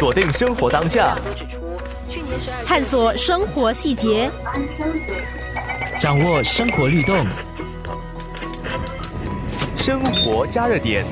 锁定生活当下，探索生活细节，掌握生活律动。生活加热点。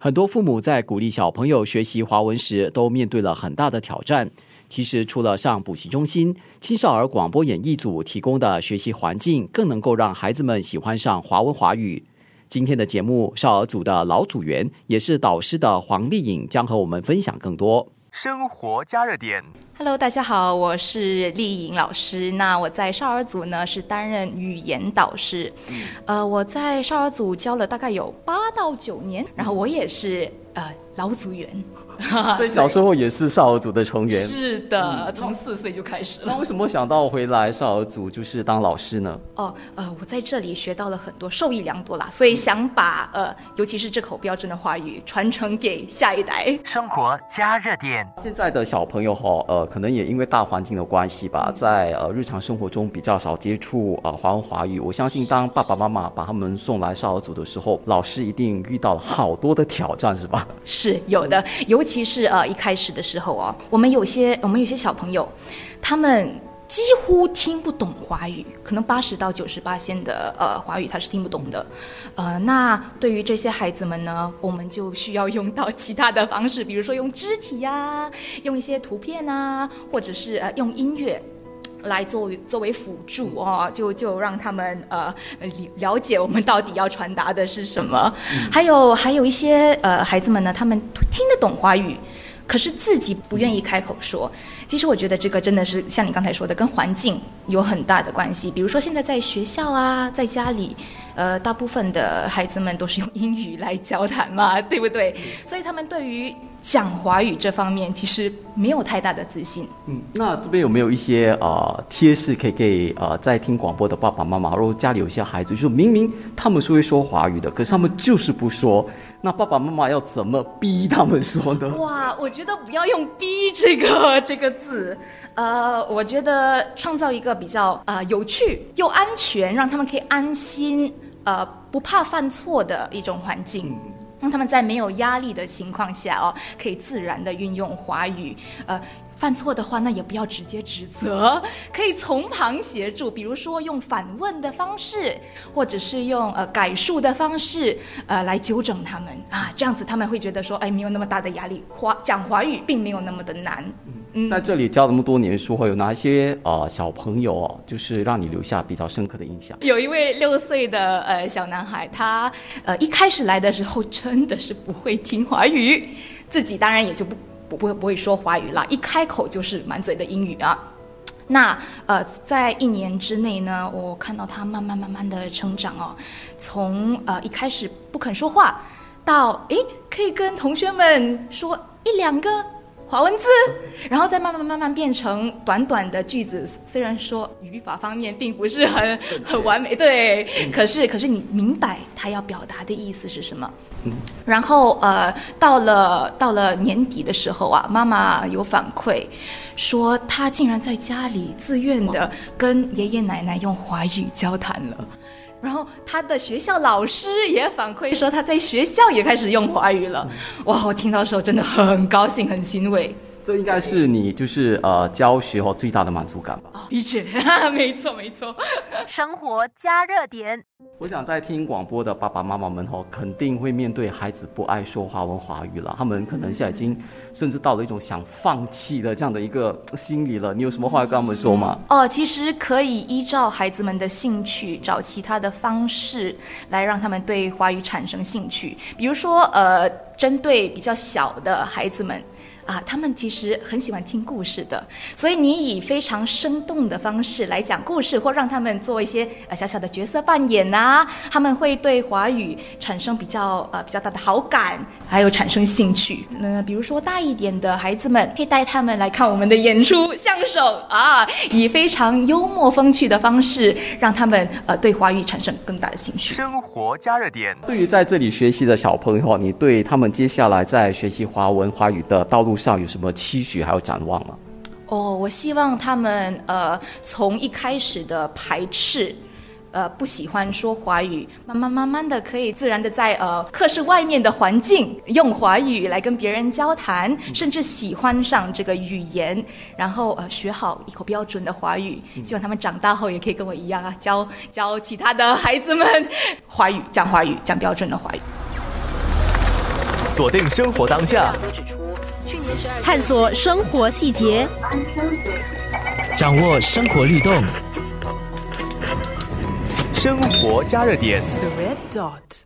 很多父母在鼓励小朋友学习华文时，都面对了很大的挑战。其实，除了上补习中心，青少儿广播演艺组提供的学习环境，更能够让孩子们喜欢上华文华语。今天的节目，少儿组的老组员，也是导师的黄丽颖，将和我们分享更多。生活加热点。Hello，大家好，我是丽颖老师。那我在少儿组呢是担任语言导师，呃，我在少儿组教了大概有八到九年，然后我也是呃老组员。所以小时候也是少儿组的成员。是的，从四岁就开始了。那为什么想到回来少儿组就是当老师呢？哦，呃，我在这里学到了很多，受益良多啦，所以想把呃，尤其是这口标准的话语传承给下一代。生活加热点。现在的小朋友哈，呃，可能也因为大环境的关系吧，在呃日常生活中比较少接触呃华文华语。我相信当爸爸妈妈把他们送来少儿组的时候，老师一定遇到了好多的挑战，是吧？是 是有的，尤其是呃一开始的时候哦，我们有些我们有些小朋友，他们几乎听不懂华语，可能八十到九十八线的呃华语他是听不懂的，呃，那对于这些孩子们呢，我们就需要用到其他的方式，比如说用肢体呀，用一些图片啊，或者是呃用音乐。来作为作为辅助哦，就就让他们呃了解我们到底要传达的是什么。还有还有一些呃孩子们呢，他们听得懂华语，可是自己不愿意开口说。其实我觉得这个真的是像你刚才说的，跟环境有很大的关系。比如说现在在学校啊，在家里，呃，大部分的孩子们都是用英语来交谈嘛，对不对？所以他们对于讲华语这方面其实没有太大的自信。嗯，那这边有没有一些呃贴士可以给呃在听广播的爸爸妈妈？如果家里有一些孩子，就是明明他们是会说华语的，可是他们就是不说，那爸爸妈妈要怎么逼他们说呢？哇，我觉得不要用“逼”这个这个字，呃，我觉得创造一个比较呃有趣又安全，让他们可以安心呃不怕犯错的一种环境。让他们在没有压力的情况下哦，可以自然的运用华语。呃，犯错的话，那也不要直接指责，可以从旁协助，比如说用反问的方式，或者是用呃改述的方式，呃来纠正他们啊。这样子他们会觉得说，哎，没有那么大的压力，华讲华语并没有那么的难。在这里教那么多年书后，有哪些呃小朋友哦，就是让你留下比较深刻的印象？有一位六岁的呃小男孩，他呃一开始来的时候真的是不会听华语，自己当然也就不不不会不会说华语了，一开口就是满嘴的英语啊。那呃在一年之内呢，我看到他慢慢慢慢的成长哦，从呃一开始不肯说话，到诶可以跟同学们说一两个。华文字，然后再慢慢慢慢变成短短的句子。虽然说语法方面并不是很很完美，对，可是可是你明白他要表达的意思是什么。然后呃，到了到了年底的时候啊，妈妈有反馈说，他竟然在家里自愿的跟爷爷奶奶用华语交谈了。然后他的学校老师也反馈说，他在学校也开始用华语了。哇，我听到的时候真的很高兴，很欣慰。这应该是你就是呃教学后最大的满足感吧？的确，没 错没错。生活加热点。我想在听广播的爸爸妈妈们吼，肯定会面对孩子不爱说华文华语了，他们可能现在已经甚至到了一种想放弃的这样的一个心理了。你有什么话要跟他们说吗？哦，其实可以依照孩子们的兴趣，找其他的方式来让他们对华语产生兴趣，比如说呃，针对比较小的孩子们。啊，他们其实很喜欢听故事的，所以你以非常生动的方式来讲故事，或让他们做一些呃小小的角色扮演呐，他们会对华语产生比较呃比较大的好感，还有产生兴趣。那比如说大一点的孩子们，可以带他们来看我们的演出相声啊，以非常幽默风趣的方式，让他们呃对华语产生更大的兴趣。生活加热点。对于在这里学习的小朋友，你对他们接下来在学习华文华语的道路上有什么期许还有展望吗？哦，我希望他们呃从一开始的排斥，呃不喜欢说华语，慢慢慢慢的可以自然的在呃课室外面的环境用华语来跟别人交谈，甚至喜欢上这个语言，然后呃学好一口标准的华语。希望他们长大后也可以跟我一样啊，教教其他的孩子们华语，讲华语，讲标准的华语。锁定生活当下，探索生活细节，掌握生活律动。生活加热点。The red dot.